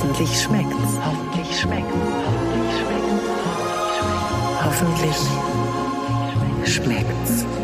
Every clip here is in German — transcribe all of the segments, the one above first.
Hoffentlich schmeckt's. Hoffentlich schmeckt's. Hoffentlich schmeckt's. Hoffentlich schmeckt's.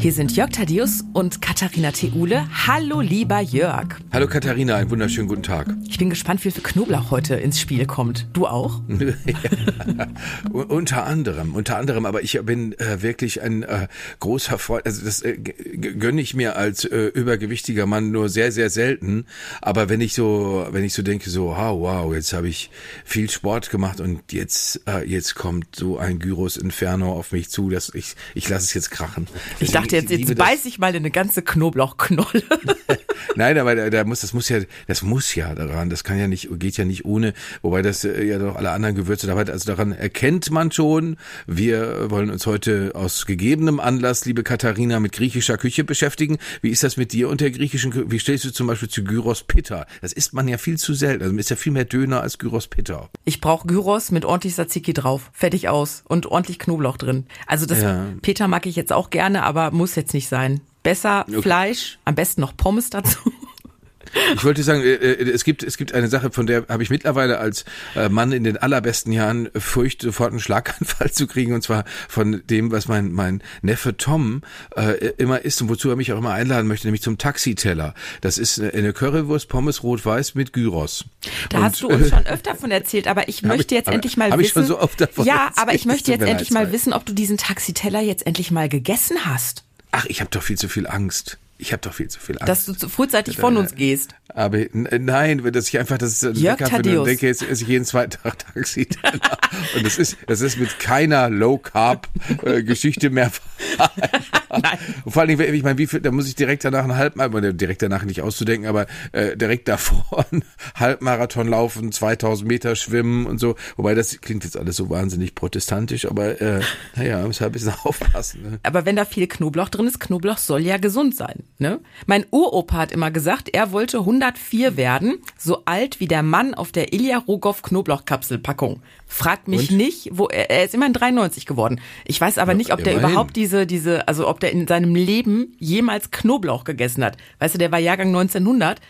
Hier sind Jörg Thaddeus und Katharina Theule. Hallo, lieber Jörg. Hallo Katharina, einen wunderschönen guten Tag. Ich bin gespannt, wie viel Knoblauch heute ins Spiel kommt. Du auch? ja, unter anderem, unter anderem, aber ich bin äh, wirklich ein äh, großer Freund, also das äh, gönne ich mir als äh, übergewichtiger Mann nur sehr, sehr selten. Aber wenn ich so, wenn ich so denke, so, wow, wow, jetzt habe ich viel Sport gemacht und jetzt, äh, jetzt kommt so ein Gyros Inferno auf mich zu, dass ich, ich lasse es jetzt krachen. Ich dachte, jetzt, jetzt beiß ich mal in eine ganze Knoblauchknolle. Nein, aber da, da muss, das muss ja, das muss ja daran, das kann ja nicht, geht ja nicht ohne, wobei das äh, ja doch alle anderen Gewürze dabei hat. Also daran erkennt man schon. Wir wollen uns heute aus gegebenem Anlass, liebe Katharina, mit griechischer Küche beschäftigen. Wie ist das mit dir und der griechischen Küche? Wie stellst du zum Beispiel zu Gyros Pitta? Das isst man ja viel zu selten. Also ist ja viel mehr Döner als Gyros Pitta. Ich brauche Gyros mit ordentlich Tzatziki drauf. Fertig aus. Und ordentlich Knoblauch drin. Also das ja. Peter mag ich jetzt auch gerne, aber muss jetzt nicht sein. Besser okay. Fleisch, am besten noch Pommes dazu. Ich wollte sagen, äh, äh, es gibt es gibt eine Sache, von der habe ich mittlerweile als äh, Mann in den allerbesten Jahren Furcht, sofort einen Schlaganfall zu kriegen, und zwar von dem, was mein mein Neffe Tom äh, immer isst und wozu er mich auch immer einladen möchte, nämlich zum Taxiteller. Das ist eine Currywurst, Pommes rot-weiß mit Gyros. Da und, hast du uns schon öfter von erzählt, aber ich möchte jetzt ich, endlich mal wissen. Ich schon so oft davon ja, erzählt, aber ich möchte jetzt endlich mal wissen, ob du diesen Taxiteller jetzt endlich mal gegessen hast. Ach, ich habe doch viel zu viel Angst. Ich habe doch viel zu viel Angst. Dass du zu frühzeitig von uns gehst. Aber nein, dass ich einfach das Jörg Lecker finde und denke, jetzt esse ich jeden zweiten Tag Taxi. und das ist, das ist mit keiner Low Carb äh, Geschichte mehr. Nein. Und vor allen Dingen, ich meine, wie viel, da muss ich direkt danach einen Halbmarathon, direkt danach nicht auszudenken, aber äh, direkt davor einen Halbmarathon laufen, 2000 Meter schwimmen und so. Wobei das klingt jetzt alles so wahnsinnig protestantisch, aber äh, naja, muss halt ein bisschen aufpassen. Ne? Aber wenn da viel Knoblauch drin ist, Knoblauch soll ja gesund sein. Ne? Mein Uropa hat immer gesagt, er wollte 104 werden, so alt wie der Mann auf der Ilya Rogoff Knoblauchkapselpackung. Fragt mich Und? nicht, wo er, er ist immerhin 93 geworden. Ich weiß aber ja, nicht, ob der immerhin. überhaupt diese diese also ob der in seinem Leben jemals Knoblauch gegessen hat. Weißt du, der war Jahrgang 1900.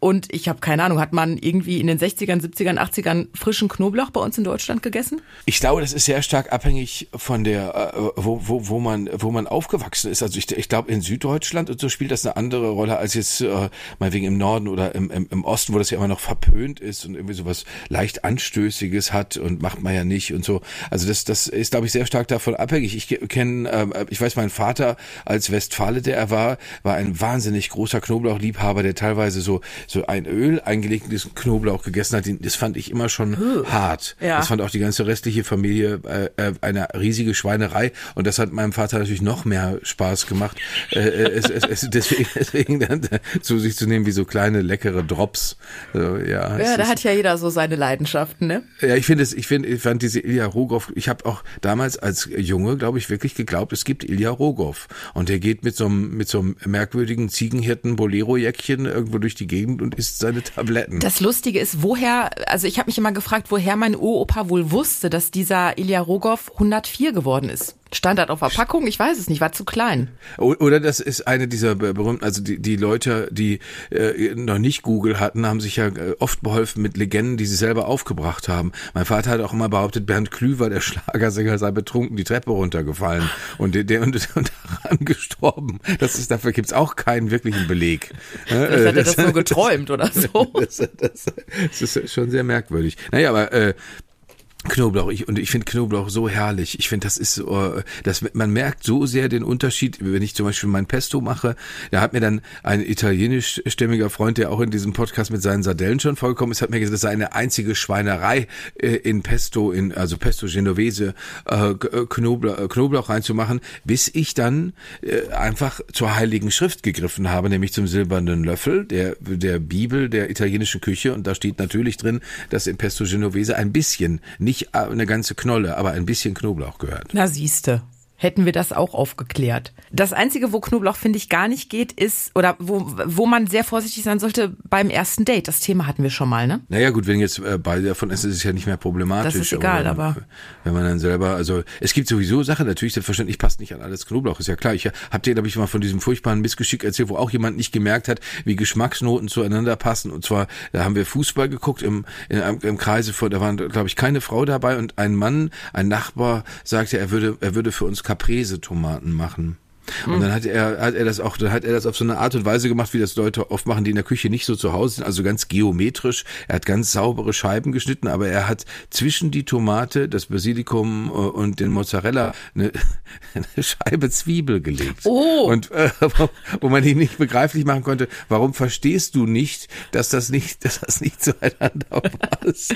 Und ich habe keine Ahnung, hat man irgendwie in den 60ern, 70ern, 80ern frischen Knoblauch bei uns in Deutschland gegessen? Ich glaube, das ist sehr stark abhängig von der, äh, wo, wo, wo, man, wo man aufgewachsen ist. Also ich, ich glaube, in Süddeutschland und so spielt das eine andere Rolle als jetzt äh, mal wegen im Norden oder im, im, im Osten, wo das ja immer noch verpönt ist und irgendwie sowas leicht Anstößiges hat und macht man ja nicht und so. Also das, das ist, glaube ich, sehr stark davon abhängig. Ich kenne, äh, ich weiß, mein Vater als Westfale, der er war, war ein wahnsinnig großer Knoblauchliebhaber, der teilweise so so ein Öl eingelegtes Knoblauch gegessen hat, das fand ich immer schon uh, hart. Ja. Das fand auch die ganze restliche Familie äh, äh, eine riesige Schweinerei und das hat meinem Vater natürlich noch mehr Spaß gemacht, äh, äh es, es, es, deswegen, deswegen dann zu sich zu nehmen wie so kleine leckere Drops. Also, ja, ja da ist, hat ja jeder so seine Leidenschaften, ne? Ja, ich finde es, ich finde, ich fand diese Ilya Rogoff, ich habe auch damals als Junge, glaube ich, wirklich geglaubt, es gibt Ilya Rogoff und der geht mit so einem mit so einem merkwürdigen Ziegenhirten Bolero-Jäckchen irgendwo durch die Gegend und isst seine Tabletten. Das Lustige ist, woher, also ich habe mich immer gefragt, woher mein Uropa wohl wusste, dass dieser Ilya Rogoff 104 geworden ist. Standard auf Verpackung? Ich weiß es nicht, war zu klein. Oder das ist eine dieser berühmten, also die, die Leute, die äh, noch nicht Google hatten, haben sich ja äh, oft beholfen mit Legenden, die sie selber aufgebracht haben. Mein Vater hat auch immer behauptet, Bernd Klüver, der Schlagersänger, sei betrunken die Treppe runtergefallen und der, der und, und daran gestorben. Das ist, dafür gibt's auch keinen wirklichen Beleg. Vielleicht hat er das, das nur geträumt oder so. Das, das, das ist schon sehr merkwürdig. Naja, aber äh, Knoblauch, ich, und ich finde Knoblauch so herrlich. Ich finde, das ist so, das, man merkt so sehr den Unterschied, wenn ich zum Beispiel mein Pesto mache. Da hat mir dann ein italienischstämmiger Freund, der auch in diesem Podcast mit seinen Sardellen schon vorgekommen ist, hat mir gesagt, das sei eine einzige Schweinerei äh, in Pesto, in also Pesto Genovese, äh, äh Knoblauch, äh, Knoblauch reinzumachen, bis ich dann äh, einfach zur Heiligen Schrift gegriffen habe, nämlich zum silbernen Löffel der der Bibel der italienischen Küche. Und da steht natürlich drin, dass in Pesto Genovese ein bisschen nicht äh, eine ganze Knolle, aber ein bisschen Knoblauch gehört. Na siehste. Hätten wir das auch aufgeklärt. Das Einzige, wo Knoblauch, finde ich, gar nicht geht, ist, oder wo, wo man sehr vorsichtig sein sollte beim ersten Date. Das Thema hatten wir schon mal, ne? Naja gut, wenn jetzt äh, beide davon essen, ist es ja nicht mehr problematisch. Das ist egal, aber, aber wenn man dann selber, also es gibt sowieso Sachen, natürlich selbstverständlich passt nicht an alles Knoblauch, ist ja klar. Ich habe dir, glaube ich, mal von diesem furchtbaren Missgeschick erzählt, wo auch jemand nicht gemerkt hat, wie Geschmacksnoten zueinander passen. Und zwar, da haben wir Fußball geguckt im, in, im Kreise vor, da waren, glaube ich, keine Frau dabei und ein Mann, ein Nachbar, sagte, er würde, er würde für uns Caprese-Tomaten machen. Und dann hat er, hat er das auch, dann hat er das auf so eine Art und Weise gemacht, wie das Leute oft machen, die in der Küche nicht so zu Hause sind, also ganz geometrisch. Er hat ganz saubere Scheiben geschnitten, aber er hat zwischen die Tomate, das Basilikum äh, und den Mozzarella eine, eine Scheibe Zwiebel gelegt. Oh. Und äh, wo, man ihn nicht begreiflich machen konnte, warum verstehst du nicht, dass das nicht, dass das nicht zueinander passt?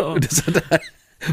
Und das hat er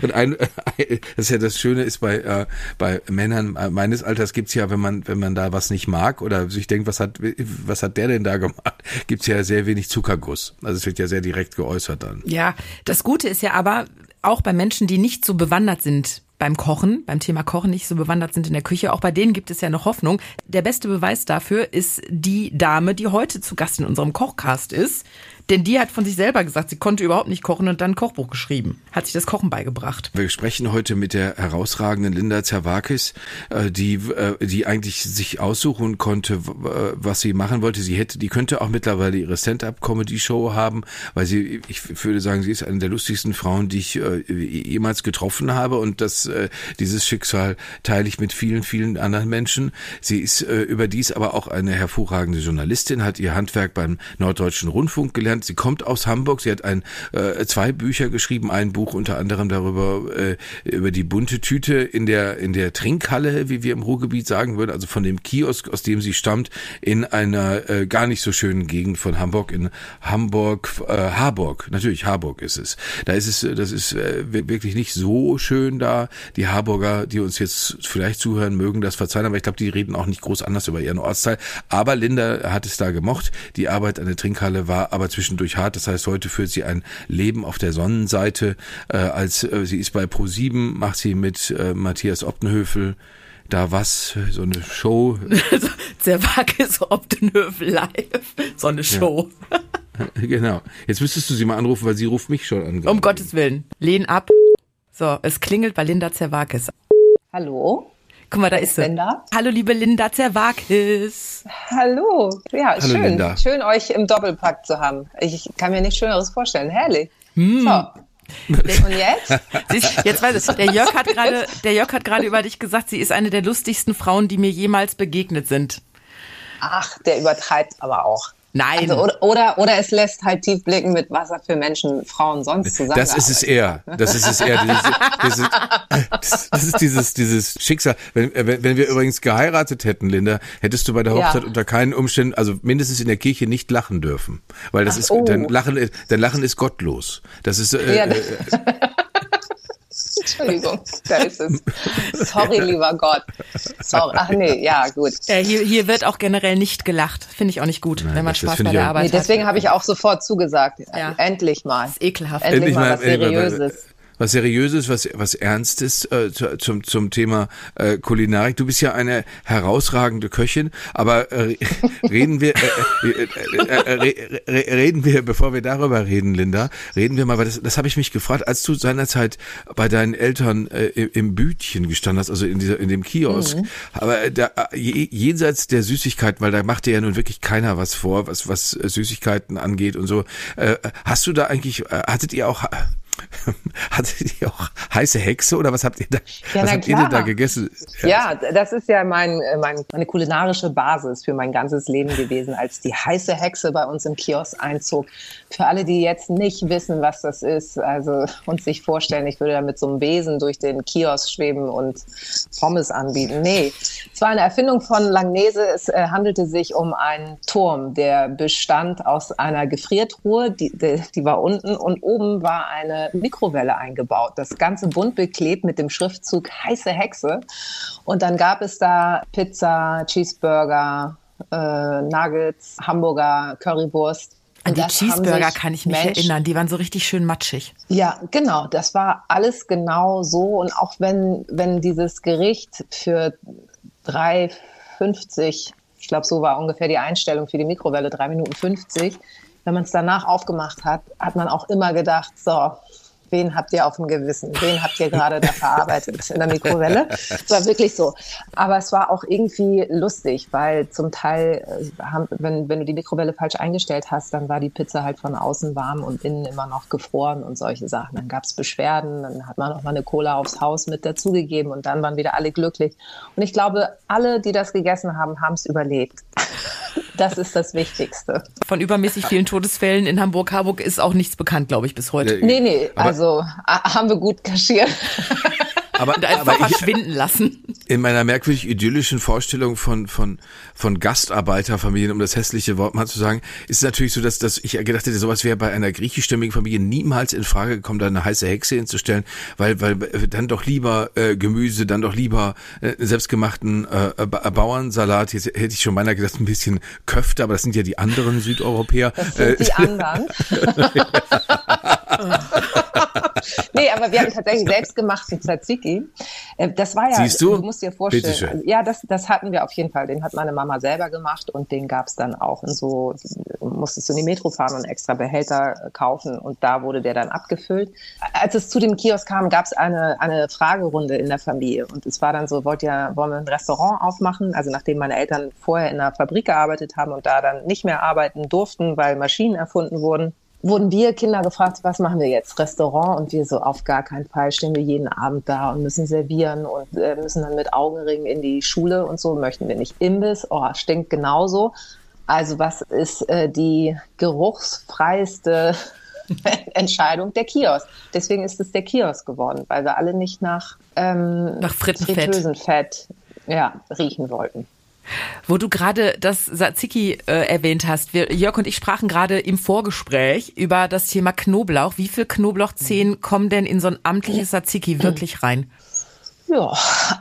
und ein, das ist ja das Schöne ist bei äh, bei Männern meines Alters gibt's ja, wenn man wenn man da was nicht mag oder sich denkt, was hat was hat der denn da gemacht, gibt's ja sehr wenig Zuckerguss. Also es wird ja sehr direkt geäußert dann. Ja, das Gute ist ja aber auch bei Menschen, die nicht so bewandert sind beim Kochen, beim Thema Kochen nicht so bewandert sind in der Küche, auch bei denen gibt es ja noch Hoffnung. Der beste Beweis dafür ist die Dame, die heute zu Gast in unserem Kochcast ist. Denn die hat von sich selber gesagt, sie konnte überhaupt nicht kochen und dann ein Kochbuch geschrieben. Hat sich das Kochen beigebracht. Wir sprechen heute mit der herausragenden Linda Zerwakis, äh, die, äh, die eigentlich sich aussuchen konnte, äh, was sie machen wollte. Sie hätte, die könnte auch mittlerweile ihre Stand-up-Comedy-Show haben, weil sie, ich würde sagen, sie ist eine der lustigsten Frauen, die ich jemals getroffen habe und das, dieses Schicksal teile ich mit vielen, vielen anderen Menschen. Sie ist überdies aber auch eine hervorragende Journalistin, hat ihr Handwerk beim Norddeutschen Rundfunk gelernt gelernt. Sie kommt aus Hamburg. Sie hat ein, äh, zwei Bücher geschrieben. Ein Buch unter anderem darüber, äh, über die bunte Tüte in der, in der Trinkhalle, wie wir im Ruhrgebiet sagen würden. Also von dem Kiosk, aus dem sie stammt, in einer äh, gar nicht so schönen Gegend von Hamburg, in Hamburg, äh, Harburg. Natürlich, Harburg ist es. Da ist es, das ist äh, wirklich nicht so schön da. Die Harburger, die uns jetzt vielleicht zuhören, mögen das verzeihen, aber ich glaube, die reden auch nicht groß anders über ihren Ortsteil. Aber Linda hat es da gemocht. Die Arbeit an der Trinkhalle war aber zwischen zwischendurch hart. Das heißt, heute führt sie ein Leben auf der Sonnenseite. Äh, als äh, sie ist bei Pro7, macht sie mit äh, Matthias Optenhöfel da was, so eine Show. Zerwakis Optenhöfel live. So eine Show. Ja. genau. Jetzt müsstest du sie mal anrufen, weil sie ruft mich schon an. Um Gottes Willen. Lehn ab. So, es klingelt bei Linda Zerwakis. Hallo? Guck mal, da ist sie. Linda. Hallo, liebe Linda Zerwakis. Hallo. Ja, Hallo, schön. Linda. Schön, euch im Doppelpack zu haben. Ich kann mir nichts Schöneres vorstellen. Herrlich. Hm. So. Und jetzt? Siehst, jetzt weiß ich, der Jörg hat gerade, der Jörg hat gerade über dich gesagt, sie ist eine der lustigsten Frauen, die mir jemals begegnet sind. Ach, der übertreibt aber auch. Nein. Also, oder, oder, oder es lässt halt tief blicken, mit was er für Menschen, Frauen sonst zusammen. Das ist es eher. Das ist es eher. Dieses, dieses, das, das ist dieses, dieses Schicksal. Wenn, wenn, wenn wir übrigens geheiratet hätten, Linda, hättest du bei der Hochzeit Ja. unter keinen Umständen, also mindestens in der Kirche nicht lachen dürfen. Weil das Ach, ist, oh. dein Lachen, ist- dein Lachen ist gottlos. Das ist, äh, Ja, äh, Entschuldigung, da ist es. Sorry, lieber Gott. Sorry. Ach nee, ja, gut. Äh, hier, hier wird auch generell nicht gelacht. Finde ich auch nicht gut, Nein, wenn man das- das Spaß bei der Arbeit Nee, deswegen habe ich auch sofort zugesagt. Ja. Endlich mal. hat. Ist ekelhaft. Endlich, Endlich mal mal, was weil- Seriöses. Was Seriöses, was, was Ernstes äh, zu- zum, zum Thema äh, Kulinarik. Du bist ja eine herausragende Köchin, aber äh, reden wir, äh, äh, äh, äh, re, re, reden wir, bevor wir darüber reden, Linda, reden wir mal, weil das, das habe ich mich gefragt, als du seinerzeit bei deinen Eltern äh, im Bütchen gestanden hast, also in, dieser, in dem Kiosk, aber da, äh, je- jenseits der Süßigkeiten, weil da macht dir ja nun wirklich keiner was vor, was, was äh, Süßigkeiten angeht und so, äh, hast du da eigentlich, äh, hattet ihr auch Hattet ihr auch heiße Hexe oder was habt ihr da, Ja, was habt ihr denn da gegessen? Ja, das ist ja mein, äh, mein, meine kulinarische Basis für mein ganzes Leben gewesen, als die heiße Hexe bei uns im Kiosk einzog. Für alle, die jetzt nicht wissen, was das ist, also und sich vorstellen, ich würde da mit so einem Besen durch den Kiosk schweben und Pommes anbieten. Nee, es war eine Erfindung von Langnese. Es äh, handelte sich um einen Turm, der bestand aus einer Gefriertruhe, die, die, die war unten und oben war eine Mikrowelle eingebaut. Das Ganze bunt beklebt mit dem Schriftzug heiße Hexe. Und dann gab es da Pizza, Cheeseburger, äh, Nuggets, Hamburger, Currywurst. An die Cheeseburger kann ich mich Menschen- erinnern. Die waren so richtig schön matschig. Ja, genau. Das war alles genau so. Und auch wenn, wenn dieses Gericht für 3,50, ich glaube, so war ungefähr die Einstellung für die Mikrowelle, 3 Minuten 50, wenn man es danach aufgemacht hat, hat man auch immer gedacht, so, wen habt ihr auf dem Gewissen? Wen habt ihr gerade da verarbeitet in der Mikrowelle? Es war wirklich so. Aber es war auch irgendwie lustig, weil zum Teil, äh, wenn, wenn du die Mikrowelle falsch eingestellt hast, dann war die Pizza halt von außen warm und innen immer noch gefroren und solche Sachen. Dann gab es Beschwerden, dann hat man noch mal eine Cola aufs Haus mit dazugegeben und dann waren wieder alle glücklich. Und ich glaube, alle, die das gegessen haben, haben es überlebt. Das ist das Wichtigste. Von übermäßig vielen Todesfällen in Hamburg-Harburg ist auch nichts bekannt, glaube ich, bis heute. Nee, nee, Aber- also haben wir gut kaschiert. Aber, einfach aber ich, verschwinden lassen. In meiner merkwürdig idyllischen Vorstellung von, von, von Gastarbeiterfamilien, um das hässliche Wort mal zu sagen, ist es natürlich so, dass, dass ich gedacht hätte, sowas wäre bei einer griechischstämmigen Familie niemals in Frage gekommen, da eine heiße Hexe hinzustellen, weil, weil äh, dann doch lieber äh, Gemüse, dann doch lieber äh, selbstgemachten äh, Ba- Bauernsalat, jetzt hätte ich schon beinahe gedacht, ein bisschen Köfte, aber das sind ja die anderen Südeuropäer. Das sind Äh, die anderen. nee, aber wir hatten tatsächlich selbstgemachten Tzatziki. Äh, Das war ja, Siehst du? Musst dir vorstellen. Bitteschön. Ja, das, das hatten wir auf jeden Fall. Den hat meine Mama selber gemacht und den gab's dann auch in so, musstest du in die Metro fahren und extra Behälter kaufen und da wurde der dann abgefüllt. Als es zu dem Kiosk kam, gab's eine, eine Fragerunde in der Familie und es war dann so, wollt ihr, wollen wir ein Restaurant aufmachen? Also nachdem meine Eltern vorher in einer Fabrik gearbeitet haben und da dann nicht mehr arbeiten durften, weil Maschinen erfunden wurden, wurden wir Kinder gefragt, was machen wir jetzt? Restaurant? Und wir so, auf gar keinen Fall stehen wir jeden Abend da und müssen servieren und äh, müssen dann mit Augenringen in die Schule und so, möchten wir nicht. Imbiss, oh, stinkt genauso. Also was ist äh, die geruchsfreiste Entscheidung? Der Kiosk. Deswegen ist es der Kiosk geworden, weil wir alle nicht nach, ähm, Nach Frittenfett. Fritteusenfett ja, riechen wollten. Wo du gerade das Tzatziki äh, erwähnt hast, wir, Jörg und ich sprachen gerade im Vorgespräch über das Thema Knoblauch. Wie viel Knoblauchzehen kommen denn in so ein amtliches Tzatziki wirklich rein? Ja,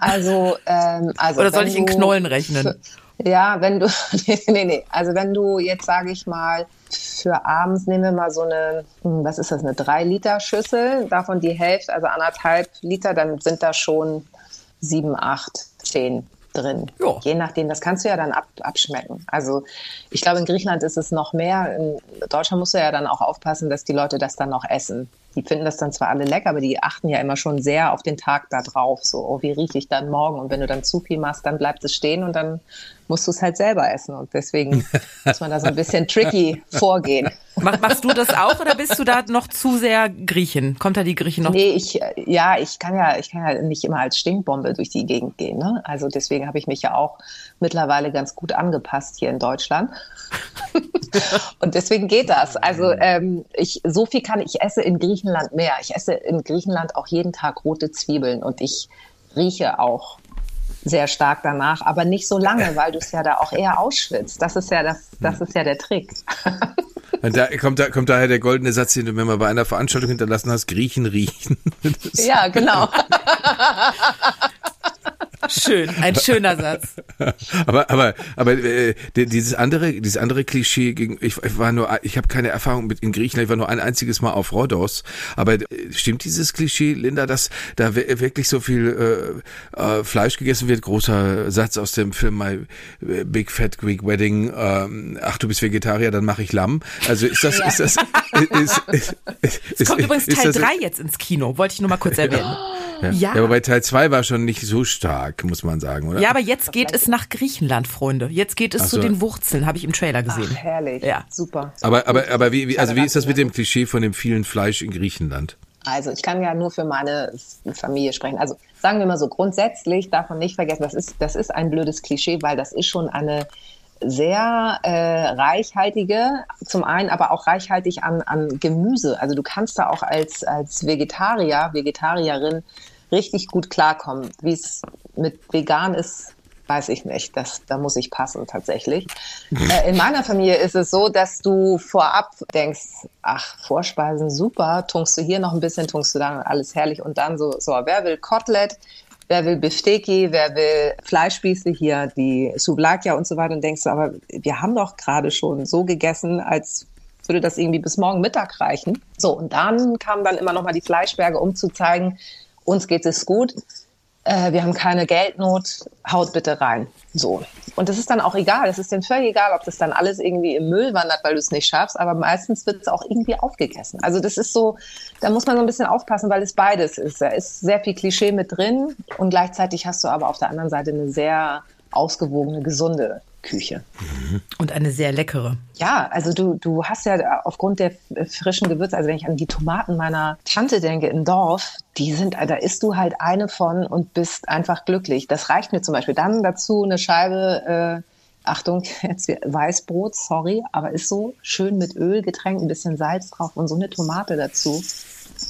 also, ähm, also Oder soll ich in Knollen rechnen? Ja, wenn du, nee, nee, nee, also wenn du jetzt, sage ich mal, für abends nehmen wir mal so eine, hm, was ist das, eine 3-Liter-Schüssel, davon die Hälfte, also anderthalb Liter, dann sind da schon sieben, acht, zehn drin. Ja. Je nachdem, das kannst du ja dann ab, abschmecken. Also ich glaube, in Griechenland ist es noch mehr. In Deutschland musst du ja dann auch aufpassen, dass die Leute das dann noch essen. Die finden das dann zwar alle lecker, aber die achten ja immer schon sehr auf den Tag da drauf. So, oh, wie rieche ich dann morgen? Und wenn du dann zu viel machst, dann bleibt es stehen und dann musst du es halt selber essen. Und deswegen muss man da so ein bisschen tricky vorgehen. Mach, machst du das auch oder bist du da noch zu sehr Griechen? Kommt da die Griechen noch? Nee, ich, ja, ich kann ja, ich kann ja nicht immer als Stinkbombe durch die Gegend gehen. Ne? Also deswegen habe ich mich ja auch mittlerweile ganz gut angepasst hier in Deutschland. Und deswegen geht das. Also ähm, ich, so viel kann ich esse in Griechenland mehr. Ich esse in Griechenland auch jeden Tag rote Zwiebeln und ich rieche auch sehr stark danach, aber nicht so lange, weil du es ja da auch eher ausschwitzt. Das ist ja das, das ist ja der Trick. Und da kommt, da kommt daher der goldene Satz, den du mir mal bei einer Veranstaltung hinterlassen hast, Griechen riechen. Das- Ja, genau. Schön, ein schöner Satz. aber aber aber äh, die- dieses andere dieses andere Klischee gegen ich, ich war nur ich habe keine Erfahrung mit in Griechenland ich war nur ein einziges Mal auf Rhodos aber äh, stimmt dieses Klischee Linda dass da wirklich so viel äh, äh, Fleisch gegessen wird großer Satz aus dem Film My Big Fat Greek Wedding ähm, ach du bist Vegetarier dann mache ich Lamm also ist das ist das ist, ist, ist, Es kommt übrigens Teil das- 3 jetzt ins Kino, wollte ich nur mal kurz erwähnen. ja. Ja. ja, aber bei Teil 2 war schon nicht so stark, muss man sagen, oder? Ja, aber jetzt geht es nach Griechenland, Freunde. Jetzt geht es Ach zu so. den Wurzeln, habe ich im Trailer gesehen. Ach, herrlich. Ja. Super. Aber, aber, aber wie, wie, also wie ist das mit dem Klischee von dem vielen Fleisch in Griechenland? Also ich kann ja nur für meine Familie sprechen. Also sagen wir mal so, grundsätzlich darf man nicht vergessen, das ist, das ist ein blödes Klischee, weil das ist schon eine sehr äh, reichhaltige, zum einen aber auch reichhaltig an, an Gemüse. Also du kannst da auch als, als Vegetarier, Vegetarierin richtig gut klarkommen. Wie es mit vegan ist, weiß ich nicht. Das, da muss ich passen tatsächlich. äh, in meiner Familie ist es so, dass du vorab denkst, ach, Vorspeisen super, tunkst du hier noch ein bisschen, tunkst du da alles herrlich und dann so, so, wer will Kotelett? Wer will Bifteki, wer will Fleischspieße hier, die Souvlakia und so weiter. Und denkst du, aber wir haben doch gerade schon so gegessen, als würde das irgendwie bis morgen Mittag reichen. So, und dann kamen dann immer noch mal die Fleischberge, um zu zeigen, uns geht es gut äh, wir haben keine Geldnot, haut bitte rein. So. Und das ist dann auch egal. Es ist denen völlig egal, ob das dann alles irgendwie im Müll wandert, weil du es nicht schaffst, aber meistens wird es auch irgendwie aufgegessen. Also das ist so, da muss man so ein bisschen aufpassen, weil es beides ist. Da ist sehr viel Klischee mit drin und gleichzeitig hast du aber auf der anderen Seite eine sehr ausgewogene, gesunde Küche. Und eine sehr leckere. Ja, also du, du hast ja aufgrund der frischen Gewürze, also wenn ich an die Tomaten meiner Tante denke im Dorf, die sind, da isst du halt eine von und bist einfach glücklich. Das reicht mir zum Beispiel. Dann dazu eine Scheibe, äh, Achtung, jetzt Weißbrot, sorry, aber ist so schön mit Öl getränkt, ein bisschen Salz drauf und so eine Tomate dazu.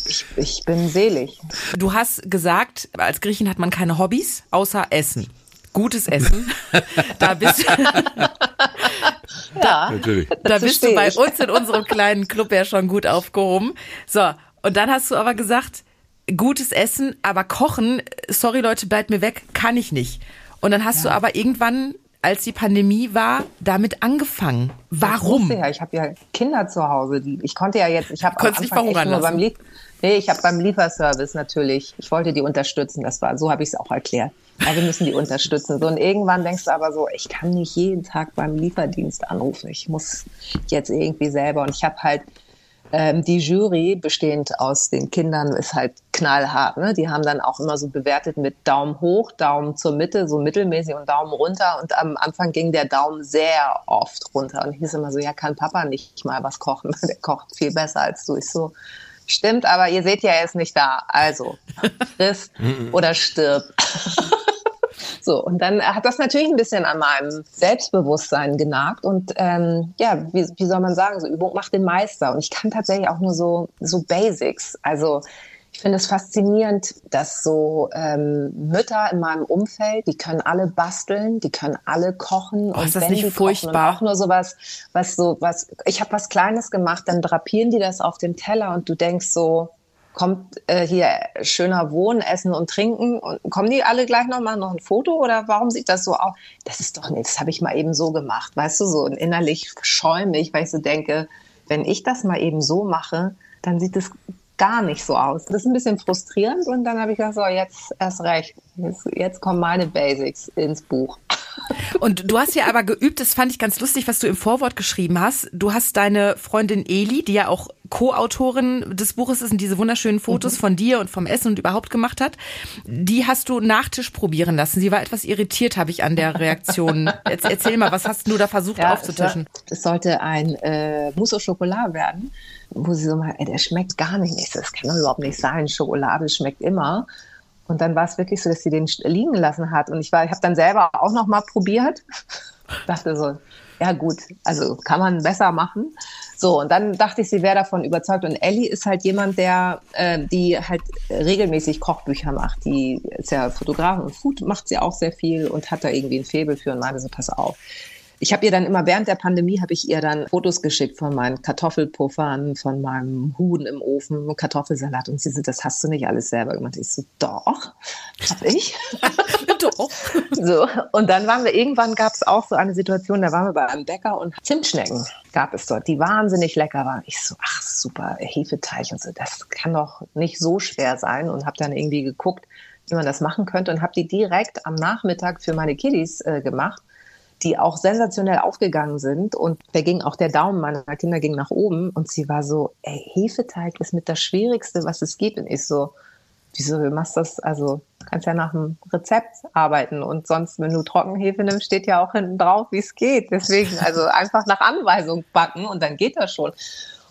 Ich, ich bin selig. Du hast gesagt, als Griechin hat man keine Hobbys außer Essen gutes Essen. da bist, ja, Natürlich. da bist du bei uns in unserem kleinen Club ja schon gut aufgehoben. So, und dann hast du aber gesagt, gutes Essen, aber kochen, sorry Leute, bleibt mir weg, kann ich nicht. Und dann hast ja. du aber irgendwann als die Pandemie war, damit angefangen. Warum? Ja, ich habe ja Kinder zu Hause, die ich konnte ja jetzt, ich habe am Anfang echt nur beim nee, ich habe beim Lieferservice natürlich, ich wollte die unterstützen, das war so habe ich es auch erklärt. Ja, wir müssen die unterstützen. So, und irgendwann denkst du aber so, ich kann nicht jeden Tag beim Lieferdienst anrufen. Ich muss jetzt irgendwie selber. Und ich habe halt ähm, die Jury, bestehend aus den Kindern, ist halt knallhart. Ne? Die haben dann auch immer so bewertet mit Daumen hoch, Daumen zur Mitte, so mittelmäßig und Daumen runter. Und am Anfang ging der Daumen sehr oft runter. Und ich hieß immer so, ja, kann Papa nicht mal was kochen? Der kocht viel besser als du. Ich so, stimmt, aber ihr seht ja, er ist nicht da. Also, friss oder stirb. So, und dann hat das natürlich ein bisschen an meinem Selbstbewusstsein genagt. Und ähm, ja, wie, wie soll man sagen, so Übung macht den Meister. Und ich kann tatsächlich auch nur so, so Basics. Also ich finde es faszinierend, dass so ähm, Mütter in meinem Umfeld, die können alle basteln, die können alle kochen oh, und ist das nicht furchtbar? Und auch nur sowas, was so was. Ich habe was Kleines gemacht, dann drapieren die das auf dem Teller und du denkst so, kommt äh, hier schöner Wohnen, Essen und Trinken und kommen die alle gleich nochmal noch ein Foto oder warum sieht das so aus? Das ist doch nichts, das habe ich mal eben so gemacht, weißt du, so innerlich schäumig, weil ich so denke, wenn ich das mal eben so mache, dann sieht es gar nicht so aus. Das ist ein bisschen frustrierend und dann habe ich gesagt, so jetzt erst recht, jetzt, jetzt kommen meine Basics ins Buch. Und du hast ja aber geübt, das fand ich ganz lustig, was du im Vorwort geschrieben hast. Du hast deine Freundin Eli, die ja auch Co-Autorin des Buches ist und diese wunderschönen Fotos mhm. von dir und vom Essen und überhaupt gemacht hat, die hast du Nachtisch probieren lassen. Sie war etwas irritiert, habe ich an der Reaktion. Erzähl mal, was hast du da versucht ja, aufzutischen? Es sollte ein äh, Mousse au Chocolat werden, wo sie so mal, ey, der schmeckt gar nicht. Das kann doch überhaupt nicht sein. Schokolade schmeckt immer. Und dann war es wirklich so, dass sie den liegen lassen hat. Und ich war, ich habe dann selber auch noch mal probiert. dachte so, ja gut, also kann man besser machen. So, und dann dachte ich, sie wäre davon überzeugt. Und Ellie ist halt jemand, der, äh, die halt regelmäßig Kochbücher macht. Die ist ja Fotografin und Food macht sie auch sehr viel und hat da irgendwie ein Faible für und meinte so, pass auf ich habe ihr dann immer während der Pandemie habe ich ihr dann Fotos geschickt von meinen Kartoffelpuffern, von meinem Huhn im Ofen, Kartoffelsalat und sie so, das hast du nicht alles selber gemacht. Ich so, doch, hab ich. doch. So und dann waren wir irgendwann gab es auch so eine Situation, da waren wir bei einem Bäcker und Zimtschnecken gab es dort, die wahnsinnig lecker waren. Ich so, ach super, Hefeteig und so, das kann doch nicht so schwer sein und habe dann irgendwie geguckt, wie man das machen könnte und habe die direkt am Nachmittag für meine Kiddies äh, gemacht die auch sensationell aufgegangen sind. Und da ging auch der Daumen meiner Kinder ging nach oben und sie war so, ey, Hefeteig ist mit das Schwierigste, was es gibt. Und ich so, wieso du machst das? Also kannst ja nach dem Rezept arbeiten und sonst, wenn du Trockenhefe nimmst, steht ja auch hinten drauf, wie es geht. Deswegen, also einfach nach Anweisung backen und dann geht das schon.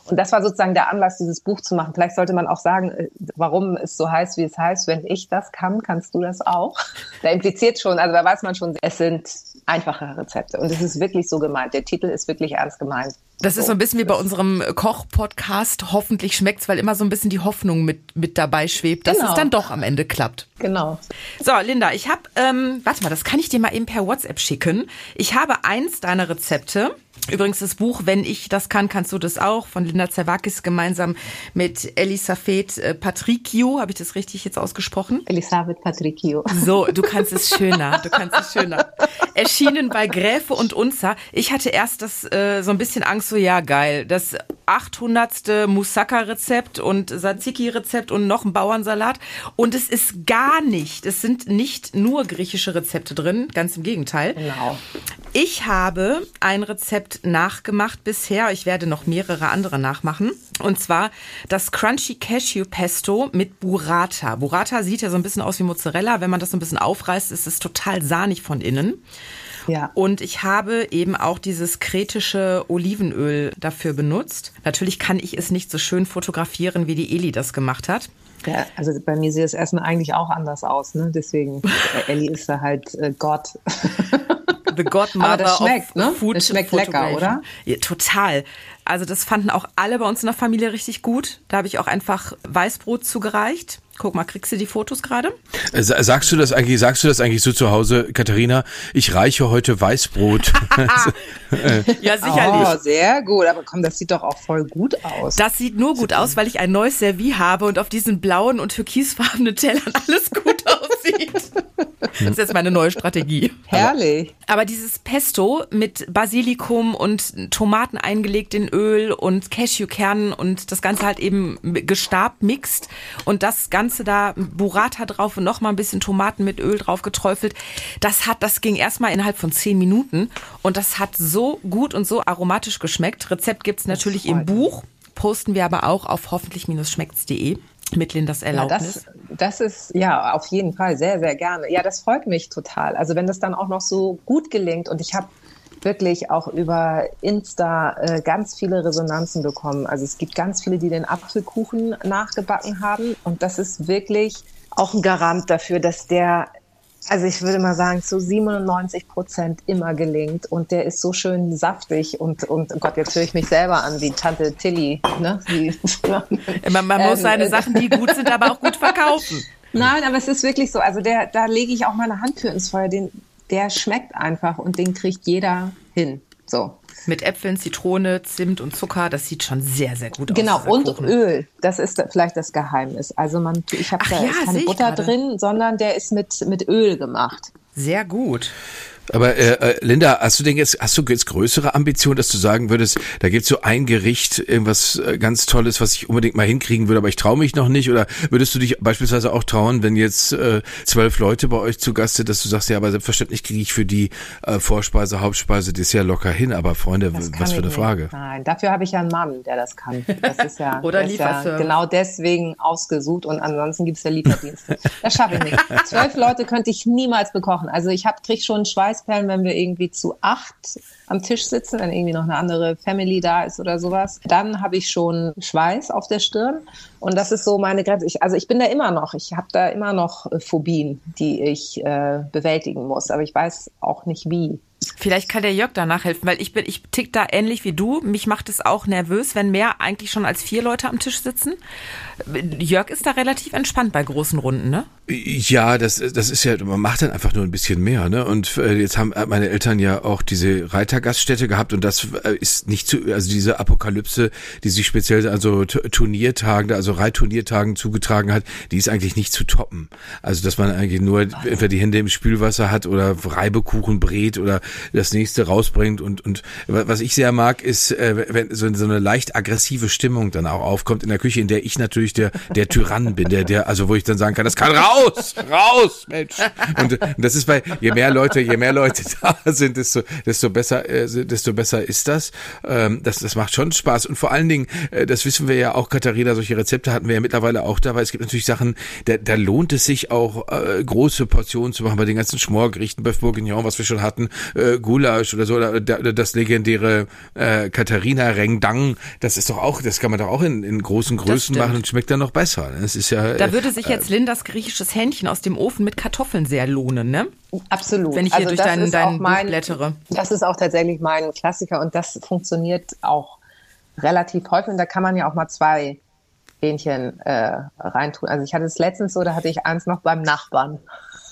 Und das war sozusagen der Anlass, dieses Buch zu machen. Vielleicht sollte man auch sagen, äh, warum es so heißt, wie es heißt. Wenn ich das kann, kannst du das auch. Da impliziert schon, also da weiß man schon, es sind einfache Rezepte. Und es ist wirklich so gemeint. Der Titel ist wirklich ernst gemeint. Das ist so ein bisschen wie bei unserem Koch-Podcast. Hoffentlich schmeckt's, weil immer so ein bisschen die Hoffnung mit, mit dabei schwebt, dass genau. es dann doch am Ende klappt. Genau. So, Linda, ich habe, ähm, warte mal, das kann ich dir mal eben per WhatsApp schicken. Ich habe eins deiner Rezepte Übrigens das Buch Wenn ich das kann, kannst du das auch von Linda Zerwakis gemeinsam mit Elisabeth äh, Patricio. Habe ich das richtig jetzt ausgesprochen? Elisabeth Patricio. So, du kannst es schöner. Du kannst es schöner. Erschienen bei Gräfe und Unzer. Ich hatte erst das äh, so ein bisschen Angst, so ja geil, das 800. Moussaka-Rezept und Tzatziki-Rezept und noch ein Bauernsalat. Und es ist gar nicht. Es sind nicht nur griechische Rezepte drin, ganz im Gegenteil. Genau. Ich habe ein Rezept nachgemacht bisher. Ich werde noch mehrere andere nachmachen. Und zwar das Crunchy Cashew Pesto mit Burrata. Burrata sieht ja so ein bisschen aus wie Mozzarella. Wenn man das so ein bisschen aufreißt, ist es total sahnig von innen. Ja. Und ich habe eben auch dieses kretische Olivenöl dafür benutzt. Natürlich kann ich es nicht so schön fotografieren, wie die Eli das gemacht hat. Ja, also bei mir sieht das Essen eigentlich auch anders aus, ne? Deswegen, äh, Ellie ist da halt äh, Gott. The Godmother Aber das schmeckt, ne? Food Das schmeckt lecker, oder? Ja, total. Also das fanden auch alle bei uns in der Familie richtig gut. Da habe ich auch einfach Weißbrot zugereicht. Guck mal, kriegst du die Fotos gerade? Äh, sa- Sagst du das eigentlich, sagst du das eigentlich so zu Hause, Katharina? Ich reiche heute Weißbrot. Ja, Oh, sehr gut. Aber komm, das sieht doch auch voll gut aus. Das sieht nur gut aus, weil ich ein neues Servie habe und auf diesen blauen und türkisfarbenen Tellern alles gut aussieht. Das ist jetzt meine neue Strategie. Herrlich. Aber dieses Pesto mit Basilikum und Tomaten eingelegt in Öl und Cashewkernen und das Ganze halt eben gestabt, mixt und das Ganze da Burrata drauf und nochmal ein bisschen Tomaten mit Öl drauf geträufelt. Das hat, das ging erstmal innerhalb von zehn Minuten und das hat so gut und so aromatisch geschmeckt. Rezept gibt's natürlich im. Buch, posten wir aber auch auf hoffentlich-schmeckt's.de mit Lindas Ja, Erlaubnis. das, das ist ja auf jeden Fall sehr, sehr gerne. Ja, das freut mich total. Also wenn das dann auch noch so gut gelingt und ich habe wirklich auch über Insta äh, ganz viele Resonanzen bekommen. Also es gibt ganz viele, die den Apfelkuchen nachgebacken haben und das ist wirklich auch ein Garant dafür, dass der also ich würde mal sagen, zu 97 Prozent immer gelingt und der ist so schön saftig und, und oh Gott, jetzt höre ich mich selber an wie Tante Tilly, ne? Die, man, man muss Ähm, seine äh, Sachen, die gut sind, aber auch gut verkaufen. Nein, aber es ist wirklich so. Also der, da lege ich auch meine Hand für ins Feuer. Den, der schmeckt einfach und den kriegt jeder hin. So. Mit Äpfeln, Zitrone, Zimt und Zucker, das sieht schon sehr, sehr gut Genau, aus. dieser und Kuchen. Öl. Das ist vielleicht das Geheimnis. Also man, ich habe da ja, keine Butter drin, sondern der ist mit, mit Öl gemacht. Sehr gut. Aber äh, äh, Linda, hast du denn jetzt, hast du jetzt größere Ambitionen, dass du sagen würdest, da gibt's so ein Gericht, irgendwas äh, ganz Tolles, was ich unbedingt mal hinkriegen würde, aber ich traue mich noch nicht? Oder würdest du dich beispielsweise auch trauen, wenn jetzt äh, zwölf Leute bei euch zu Gast sind, dass du sagst, ja, aber selbstverständlich kriege ich für die äh, Vorspeise, Hauptspeise, Dessert locker hin. Aber Freunde, Das was für eine nicht. Frage. Nein, dafür habe ich ja einen Mann, der das kann. Das ist ja, Oder der ist ja genau deswegen ausgesucht und ansonsten gibt's ja Lieferdienste. Das schaffe ich nicht. Zwölf Leute könnte ich niemals bekochen. Also ich hab, krieg schon Schweißperlen, wenn wir irgendwie zu acht am Tisch sitzen, wenn irgendwie noch eine andere Family da ist oder sowas. Dann habe ich schon Schweiß auf der Stirn und das ist so meine Grenze. Ich, also ich bin da immer noch, ich habe da immer noch äh, Phobien, die ich äh, bewältigen muss, aber ich weiß auch nicht wie. Vielleicht kann der Jörg da nachhelfen, weil ich bin, ich tick da ähnlich wie du. Mich macht es auch nervös, wenn mehr eigentlich schon als vier Leute am Tisch sitzen. Jörg ist da relativ entspannt bei großen Runden, ne? Ja, das, das ist ja, man macht dann einfach nur ein bisschen mehr, ne? Und äh, jetzt haben meine Eltern ja auch diese Reitergaststätte gehabt und das äh, ist nicht zu, also diese Apokalypse, die sich speziell also T- Turniertagen, also Reitturniertagen zugetragen hat, die ist eigentlich nicht zu toppen. Also dass man eigentlich nur entweder die Hände im Spülwasser hat oder Reibekuchen brät oder das nächste rausbringt und und was ich sehr mag ist, äh, wenn so, so eine leicht aggressive Stimmung dann auch aufkommt in der Küche, in der ich natürlich der der Tyrann bin, der der also wo ich dann sagen kann, das kann raus, raus, Mensch. Und, und das ist bei je mehr Leute, je mehr Leute da sind, desto desto besser äh, desto besser ist das. Ähm, das das macht schon Spaß und vor allen Dingen, äh, das wissen wir ja auch, Katharina, solche Rezepte hatten wir ja mittlerweile auch dabei. Es gibt natürlich Sachen, da, da lohnt es sich auch äh, große Portionen zu machen bei den ganzen Schmorgerichten, Bœuf Bourguignon, was wir schon hatten, äh, Gulasch oder so, oder da- das legendäre äh, Katharina Rendang, das ist doch auch, das kann man doch auch in, in großen Größen machen und schmeckt dann noch besser. Das ist ja Da äh, würde sich jetzt Lindas griechisches Hähnchen aus dem Ofen mit Kartoffeln sehr lohnen, ne? Absolut. Wenn ich hier durch das dein- ist dein auch mein, Buch blättere. Das ist auch tatsächlich mein Klassiker und das funktioniert auch relativ häufig. Und da kann man ja auch mal zwei Hähnchen äh, reintun. Also ich hatte es letztens so, da hatte ich eins noch beim Nachbarn.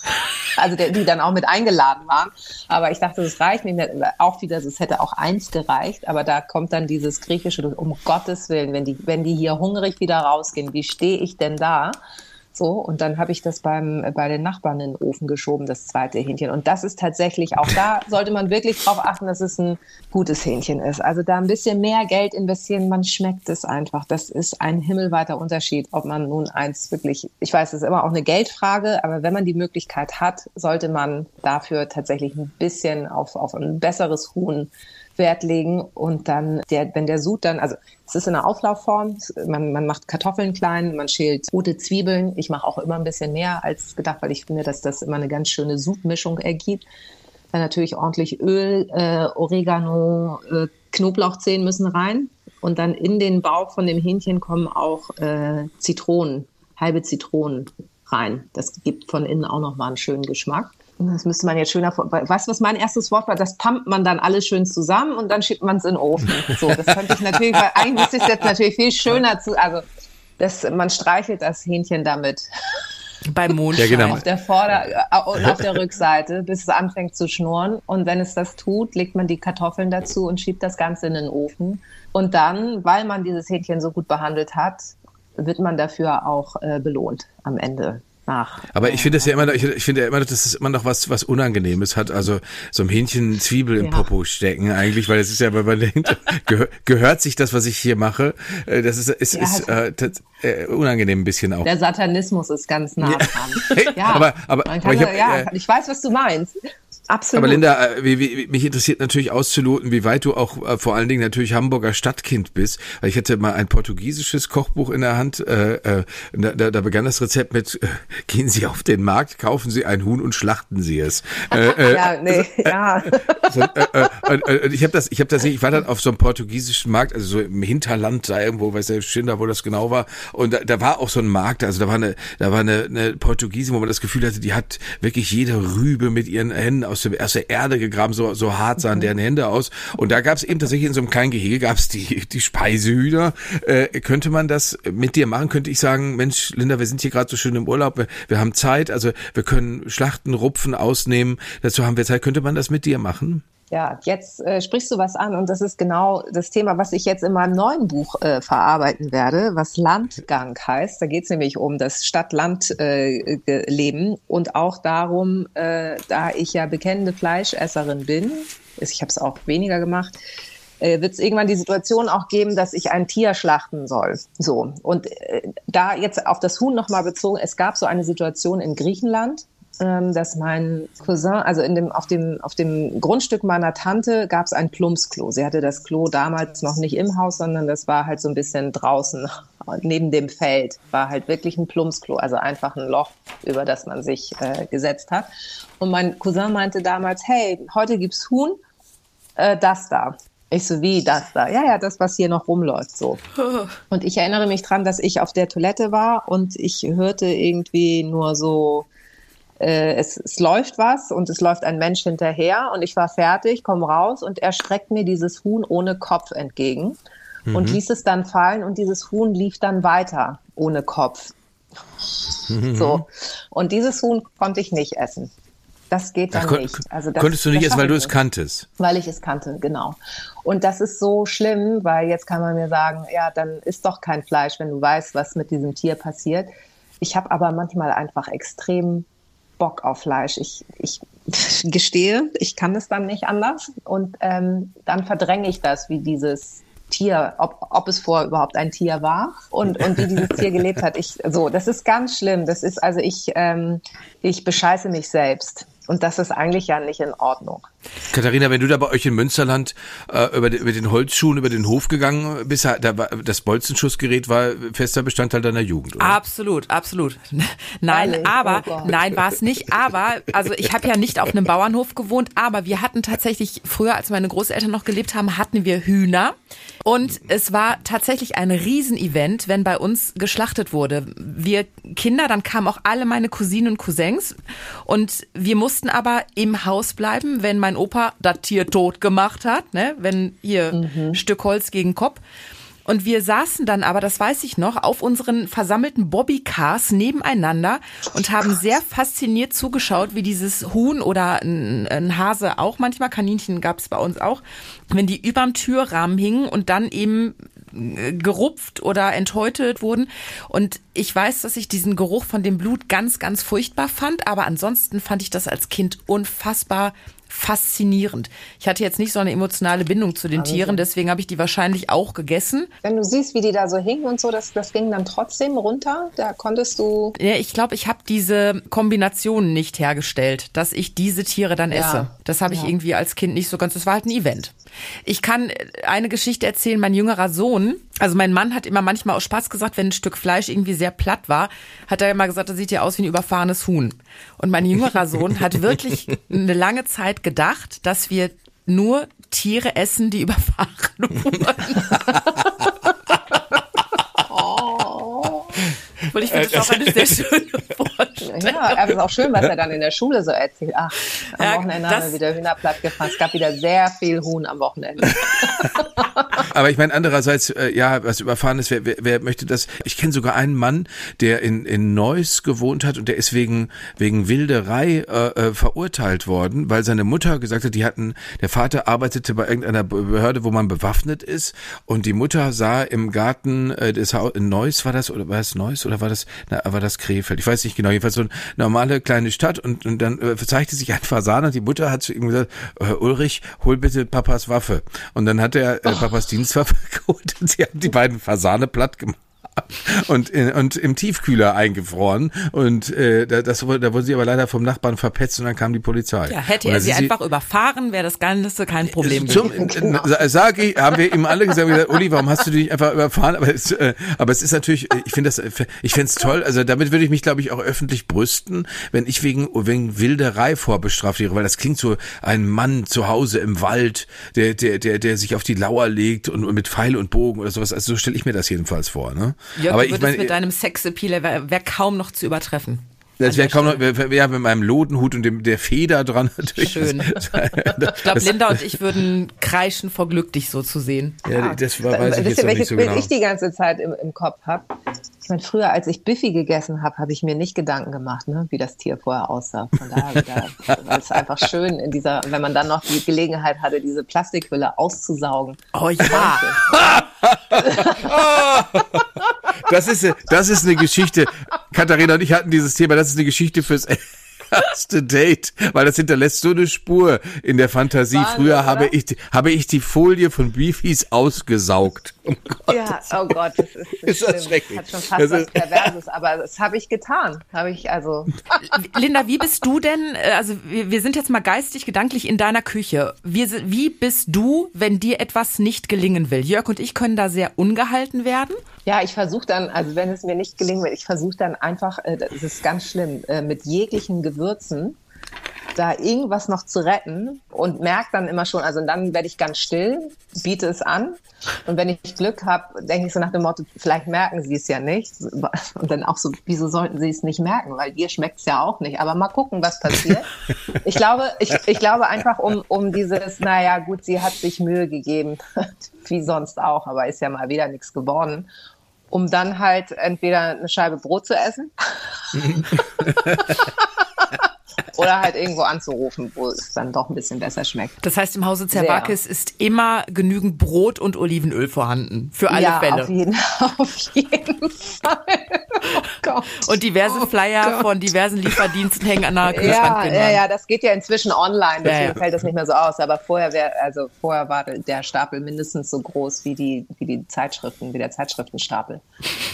also der, die dann auch mit eingeladen waren. Aber ich dachte, das reicht nicht. Auch wieder, es hätte auch eins gereicht. Aber da kommt dann dieses griechische, um Gottes Willen, wenn die, wenn die hier hungrig wieder rausgehen, wie stehe ich denn da? So, und dann habe ich das beim, bei den Nachbarn in den Ofen geschoben, das zweite Hähnchen. Und das ist tatsächlich, auch da sollte man wirklich darauf achten, dass es ein gutes Hähnchen ist. Also da ein bisschen mehr Geld investieren, man schmeckt es einfach. Das ist ein himmelweiter Unterschied, ob man nun eins wirklich, ich weiß, es ist immer auch eine Geldfrage, aber wenn man die Möglichkeit hat, sollte man dafür tatsächlich ein bisschen auf, auf ein besseres Huhn Wert legen und dann, der, wenn der Sud dann, also es ist in einer Auflaufform, man, man macht Kartoffeln klein, man schält rote Zwiebeln. Ich mache auch immer ein bisschen mehr als gedacht, weil ich finde, dass das immer eine ganz schöne Sudmischung ergibt. Dann natürlich ordentlich Öl, äh, Oregano, äh, Knoblauchzehen müssen rein. Und dann in den Bauch von dem Hähnchen kommen auch äh, Zitronen, halbe Zitronen rein. Das gibt von innen auch noch mal einen schönen Geschmack. Das müsste man jetzt schöner vor. Weißt du, was mein erstes Wort war? Das pumpt man dann alles schön zusammen und dann schiebt man es in den Ofen. So, das könnte ich natürlich, weil eigentlich müsste ich es jetzt natürlich viel schöner zu, also das, man streichelt das Hähnchen damit. Beim Mondschein. Ja, genau. Auf der Vorder- und auf der Rückseite, bis es anfängt zu schnurren. Und wenn es das tut, legt man die Kartoffeln dazu und schiebt das Ganze in den Ofen. Und dann, weil man dieses Hähnchen so gut behandelt hat, wird man dafür auch äh, belohnt am Ende nach. Aber ich finde es ja immer, noch- ich, ich finde ja immer, noch, dass es immer noch was, was Unangenehmes hat. Also so ein Hähnchen Zwiebel im Ja. Popo stecken eigentlich, weil es ist ja, wenn man denkt, gehör, gehört sich das, was ich hier mache? Äh, Das ist, ist, Ja, ist äh, tats- äh, unangenehm ein bisschen auch. Der Satanismus ist ganz nah dran. Ja, Aber- aber- aber ich hab, ja, äh, ich weiß, was du meinst. Absolut. Aber Linda, äh, wie, wie, mich interessiert natürlich auszuloten, wie weit du auch äh, vor allen Dingen natürlich Hamburger Stadtkind bist. Weil ich hatte mal ein portugiesisches Kochbuch in der Hand. Äh, äh, da, da, begann das Rezept mit: äh, Gehen Sie auf den Markt, kaufen Sie ein Huhn und schlachten Sie es. Äh, äh, ja, nee, ja. so, äh, äh, und, äh, und ich habe das, ich habe das, ich war dann auf so einem portugiesischen Markt, also so im Hinterland da irgendwo, weiß der Schinder, wo das genau war. Und da, da war auch so ein Markt, also da war eine, da war eine, eine Portugiesin, wo man das Gefühl hatte, die hat wirklich jede Rübe mit ihren Händen aus, dem, aus der Erde gegraben, so, so hart sahen deren Hände aus. Und da gab es eben tatsächlich in so einem kleinen Gehege gab es die, die Speisehühner. Äh, könnte man das mit dir machen? Könnte ich sagen, Mensch, Linda, wir sind hier gerade so schön im Urlaub, wir, wir haben Zeit, also wir können schlachten, rupfen, ausnehmen. Dazu haben wir Zeit. Könnte man das mit dir machen? Ja, jetzt äh, sprichst du was an und das ist genau das Thema, was ich jetzt in meinem neuen Buch äh, verarbeiten werde, was Landgang heißt. Da geht es nämlich um das Stadt-Land-Leben und auch darum, äh, da ich ja bekennende Fleischesserin bin, ich habe es auch weniger gemacht, äh, wird es irgendwann die Situation auch geben, dass ich ein Tier schlachten soll. So und äh, da jetzt auf das Huhn nochmal bezogen, es gab so eine Situation in Griechenland, dass mein Cousin, also in dem, auf, dem, auf dem Grundstück meiner Tante gab es ein Plumpsklo. Sie hatte das Klo damals noch nicht im Haus, sondern das war halt so ein bisschen draußen neben dem Feld. War halt wirklich ein Plumpsklo, also einfach ein Loch, über das man sich äh, gesetzt hat. Und mein Cousin meinte damals, hey, heute gibt's Huhn, äh, das da. Ich so, wie das da? Ja, ja, das, was hier noch rumläuft, so. Und ich erinnere mich dran, dass ich auf der Toilette war und ich hörte irgendwie nur so, äh, es, es läuft was und es läuft ein Mensch hinterher und ich war fertig, komme raus und er streckt mir dieses Huhn ohne Kopf entgegen und ließ es dann fallen und dieses Huhn lief dann weiter ohne Kopf. So. Und dieses Huhn konnte ich nicht essen. Das geht dann Ach, nicht. Also das, konntest du nicht essen, weil du es kanntest. Weil ich es kannte, genau. Und das ist so schlimm, weil jetzt kann man mir sagen, ja, dann isst doch kein Fleisch, wenn du weißt, was mit diesem Tier passiert. Ich habe aber manchmal einfach extrem Bock auf Fleisch. Ich, ich gestehe, ich kann es dann nicht anders. Und ähm, dann verdränge ich das, wie dieses Tier, ob, ob es vorher überhaupt ein Tier war und, und wie dieses Tier gelebt hat. Ich, so, das ist ganz schlimm. Das ist also ich, ähm, ich bescheiße mich selbst. Und das ist eigentlich ja nicht in Ordnung. Katharina, wenn du da bei euch in Münsterland äh, über, den, über den Holzschuhen über den Hof gegangen bist, da war, das Bolzenschussgerät war fester Bestandteil deiner Jugend, oder? Absolut, absolut. Nein, Ehrlich? aber Oh nein, war es nicht. Aber also ich habe ja nicht auf einem Bauernhof gewohnt, aber wir hatten tatsächlich früher, als meine Großeltern noch gelebt haben, hatten wir Hühner und es war tatsächlich ein Riesenevent, wenn bei uns geschlachtet wurde. Wir Kinder, dann kamen auch alle meine Cousinen und Cousins und wir mussten aber im Haus bleiben, wenn mein Opa das Tier tot gemacht hat, ne, wenn hier Stück Holz gegen Kopf. Und wir saßen dann aber, das weiß ich noch, auf unseren versammelten Bobbycars nebeneinander und haben sehr fasziniert zugeschaut, wie dieses Huhn oder ein, ein Hase auch manchmal, Kaninchen gab es bei uns auch, wenn die überm Türrahmen hingen und dann eben gerupft oder enthäutet wurden. Und ich weiß, dass ich diesen Geruch von dem Blut ganz, ganz furchtbar fand, aber ansonsten fand ich das als Kind unfassbar faszinierend. Ich hatte jetzt nicht so eine emotionale Bindung zu den Tieren, deswegen habe ich die wahrscheinlich auch gegessen. Wenn du siehst, wie die da so hingen und so, das, das ging dann trotzdem runter. Da konntest du. Ja, ich glaube, ich habe diese Kombination nicht hergestellt, dass ich diese Tiere dann esse. Ja. Das habe ich Ja. irgendwie als Kind nicht so ganz. Das war halt ein Event. Ich kann eine Geschichte erzählen. Mein jüngerer Sohn, also mein Mann hat immer manchmal aus Spaß gesagt, wenn ein Stück Fleisch irgendwie sehr platt war, hat er immer gesagt, das sieht ja aus wie ein überfahrenes Huhn. Und mein jüngerer Sohn hat wirklich eine lange Zeit gedacht, dass wir nur Tiere essen, die überfahren wurden. Und ich finde das auch eine sehr schöne Vorstellung. Ja, aber es ist auch schön, was er dann in der Schule so erzählt. Ach, am Ja, Wochenende haben wir wieder Hühner platt gefahren. Es gab wieder sehr viel Huhn am Wochenende. Aber ich meine, andererseits, äh, ja, was überfahren ist, wer, wer, wer möchte das? Ich kenne sogar einen Mann, der in, in Neuss gewohnt hat und der ist wegen, wegen Wilderei äh, äh, verurteilt worden, weil seine Mutter gesagt hat, die hatten, der Vater arbeitete bei irgendeiner Behörde, wo man bewaffnet ist und die Mutter sah im Garten äh, des Haus, in Neuss war das, oder war es Neuss oder war das, na, war das Krefeld? Ich weiß nicht genau, jedenfalls so eine normale kleine Stadt und, und dann äh, zeigte sich ein Fasan und die Mutter hat zu ihm gesagt, äh, Ulrich, hol bitte Papas Waffe. Und dann hat er äh, Papas Dienstwaffe geholt und sie haben die beiden Fasane platt gemacht. Und, in, und im Tiefkühler eingefroren und äh, da- das, wurde- da wurden sie aber leider vom Nachbarn verpetzt und dann kam die Polizei. Ja, hätte er sie einfach überfahren, wäre das Ganze kein Problem zum, gewesen. äh, sag ich, haben wir ihm alle gesagt, gesagt, Uli, warum hast du dich einfach überfahren? Aber es, äh, aber es ist natürlich, äh, ich finde das, äh, ich fände es toll. Also damit würde ich mich, glaube ich, auch öffentlich brüsten, wenn ich wegen wegen Wilderei vorbestraft wäre, weil das klingt so ein Mann zu Hause im Wald, der der der der sich auf die Lauer legt und, und mit Pfeil und Bogen oder sowas. Also so stelle ich mir das jedenfalls vor. Ne? Jörg, aber du ich würdest meine, mit deinem Sexappeal, wäre wär kaum noch zu übertreffen. das wäre kaum noch, wär, wär, ja, mit meinem Lodenhut und dem der Feder dran natürlich. Schön. Ich glaube, Linda und ich würden kreischen vor Glück, dich so zu sehen. Ja, das war, weiß ich Wisst ihr, welches so Bild genau. ich die ganze Zeit im, im Kopf habe? Ich meine, früher, als ich Biffy gegessen habe, habe ich mir nicht Gedanken gemacht, ne, wie das Tier vorher aussah. Von daher, wieder, weil es einfach schön in dieser, wenn man dann noch die Gelegenheit hatte, diese Plastikhülle auszusaugen. Oh ja. Das ist, das ist eine Geschichte. Katharina und ich hatten dieses Thema. Das ist eine Geschichte fürs erste Date, weil das hinterlässt so eine Spur in der Fantasie. Wahnsinn, Früher oder? habe ich, habe ich die Folie von Beefies ausgesaugt. Um Ja, oh Gott, das ist, Ist das schlimm. schrecklich. Hat schon fast Das was ist- Perverses, aber das habe ich getan. Habe ich also. Linda, wie bist du denn, äh, also wir, wir sind jetzt mal geistig, gedanklich in deiner Küche. Wir, sind- wie bist du, wenn dir etwas nicht gelingen will? Jörg und ich können da sehr ungehalten werden. Ja, ich versuche dann, also wenn es mir nicht gelingen wird, ich versuche dann einfach, äh, das ist ganz schlimm, äh, mit jeglichen Gewürzen da irgendwas noch zu retten und merke dann immer schon, also dann werde ich ganz still, biete es an. Und wenn ich Glück habe, denke ich so nach dem Motto, vielleicht merken sie es ja nicht. Und dann auch so, wieso sollten sie es nicht merken, weil dir schmeckt es ja auch nicht, aber mal gucken, was passiert. Ich glaube, ich, ich glaube einfach um, um dieses, naja gut, sie hat sich Mühe gegeben, wie sonst auch, aber ist ja mal wieder nichts geworden um dann halt entweder eine Scheibe Brot zu essen oder halt irgendwo anzurufen, wo es dann doch ein bisschen besser schmeckt. Das heißt, im Hause Zerwakis ist immer genügend Brot und Olivenöl vorhanden. Für alle ja, Fälle. Auf jeden, auf jeden Fall. Oh Gott. Und diverse Oh Flyer Gott. von diversen Lieferdiensten hängen an der Ja, Kühlschrankwand. ja, ja, das geht ja inzwischen online, deswegen Ja, ja. fällt das nicht mehr so aus. Aber vorher wäre, also vorher war der Stapel mindestens so groß wie die, wie die Zeitschriften, wie der Zeitschriftenstapel.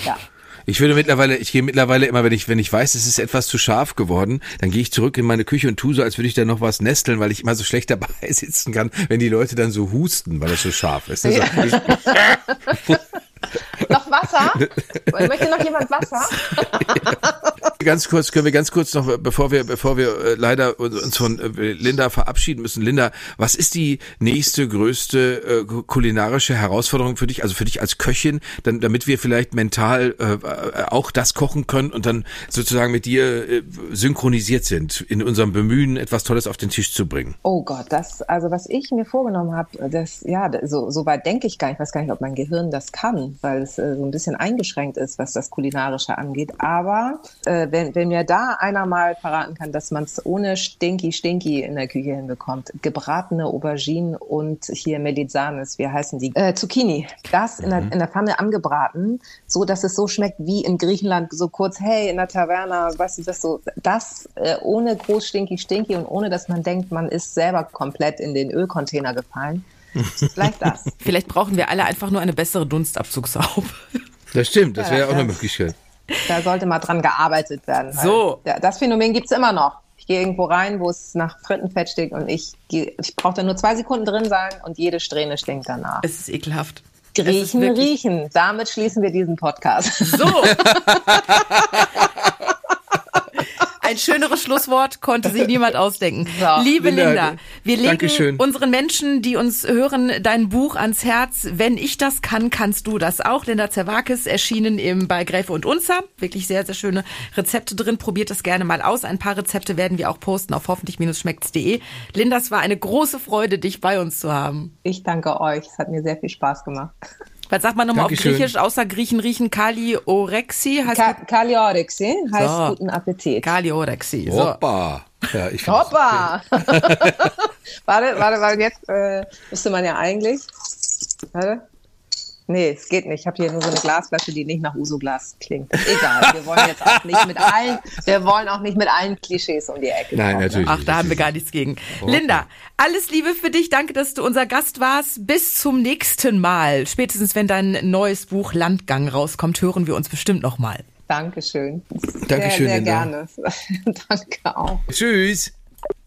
Ja. Ich würde mittlerweile, ich gehe mittlerweile immer, wenn ich, wenn ich weiß, es ist etwas zu scharf geworden, dann gehe ich zurück in meine Küche und tue so, als würde ich da noch was nesteln, weil ich immer so schlecht dabei sitzen kann, wenn die Leute dann so husten, weil es so scharf ist. Also, ich, Noch Wasser? Möchte noch jemand Wasser? Ganz kurz, können wir ganz kurz noch, bevor wir, bevor wir äh, leider uns von äh, Linda verabschieden müssen. Linda, was ist die nächste größte äh, kulinarische Herausforderung für dich, also für dich als Köchin, dann, damit wir vielleicht mental äh, auch das kochen können und dann sozusagen mit dir äh, synchronisiert sind in unserem Bemühen, etwas Tolles auf den Tisch zu bringen? Oh Gott, das, also was ich mir vorgenommen habe, das, ja, so, so weit denke ich gar nicht, ich weiß gar nicht, ob mein Gehirn das kann, weil es äh, so ein bisschen eingeschränkt ist, was das Kulinarische angeht. Aber äh, wenn, wenn mir da einer mal verraten kann, dass man es ohne Stinky Stinky in der Küche hinbekommt, gebratene Auberginen und hier Melisanes, wie heißen die, äh, Zucchini, das in, der, in der Pfanne angebraten, so dass es so schmeckt wie in Griechenland, so kurz, hey, in der Taverna, weißt du, das so, das äh, ohne groß Stinky Stinky und ohne, dass man denkt, man ist selber komplett in den Ölcontainer gefallen. Vielleicht das. Vielleicht brauchen wir alle einfach nur eine bessere Dunstabzugshaube. Das stimmt, das Ja, wäre auch eine Möglichkeit. Da sollte mal dran gearbeitet werden. So. da- Das Phänomen gibt's immer noch. Ich gehe irgendwo rein, wo es nach Frittenfett stinkt und ich, gehe- ich brauche da nur zwei Sekunden drin sein und jede Strähne stinkt danach. Es ist ekelhaft. Es Griechen riechen. Damit schließen wir diesen Podcast. So. Ein schöneres Schlusswort konnte sich niemand ausdenken. So. Liebe Linda, Linda, wir legen Dankeschön. unseren Menschen, die uns hören, dein Buch ans Herz. Wenn ich das kann, kannst du das auch. Linda Zerwakis, erschienen im bei Gräfe und Unzer. Wirklich sehr, sehr schöne Rezepte drin. Probiert das gerne mal aus. Ein paar Rezepte werden wir auch posten auf hoffentlich-schmeckt's.de. Linda, es war eine große Freude, dich bei uns zu haben. Ich danke euch. Es hat mir sehr viel Spaß gemacht. Was sagt man nochmal auf. Griechisch, außer Griechen riechen? Kali Orexi heißt Ka Kaliorixi heißt So. guten Appetit. Kali Orexi. So. Hoppa. Ja, ich Hoppa! warte, warte, weil jetzt äh, müsste man ja eigentlich. Warte. Nee, es geht nicht. Ich habe hier nur so eine Glasflasche, die nicht nach Uso-Glas klingt. Egal, wir wollen jetzt auch nicht mit allen, wir wollen auch nicht mit allen Klischees um die Ecke Nein, kommen. natürlich. Ach, da haben wir gar nichts gegen. Linda, alles Liebe für dich. Danke, dass du unser Gast warst. Bis zum nächsten Mal. Spätestens, wenn dein neues Buch Landgang rauskommt, hören wir uns bestimmt nochmal. Dankeschön. Dankeschön, sehr, sehr Linda. gerne. Danke auch. Tschüss.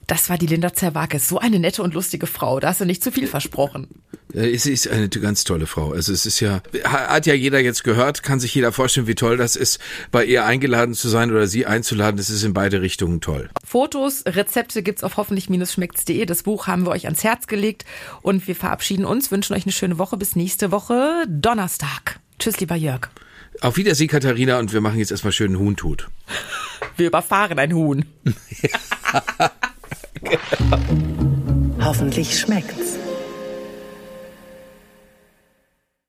Das war die Linda Zerwakis. So eine nette und lustige Frau. Da hast du nicht zu viel versprochen. Äh, Sie ist eine ganz tolle Frau. Also es ist ja, hat ja jeder jetzt gehört, kann sich jeder vorstellen, wie toll das ist, bei ihr eingeladen zu sein oder sie einzuladen. Das ist in beide Richtungen toll. Fotos, Rezepte gibt's auf hoffentlich-schmeckt's.de. Das Buch haben wir euch ans Herz gelegt und wir verabschieden uns, wünschen euch eine schöne Woche. Bis nächste Woche Donnerstag. Tschüss, lieber Jörg. Auf Wiedersehen, Katharina, und wir machen jetzt erstmal schön Huhntut. Wir überfahren ein Huhn. Hoffentlich schmeckt's.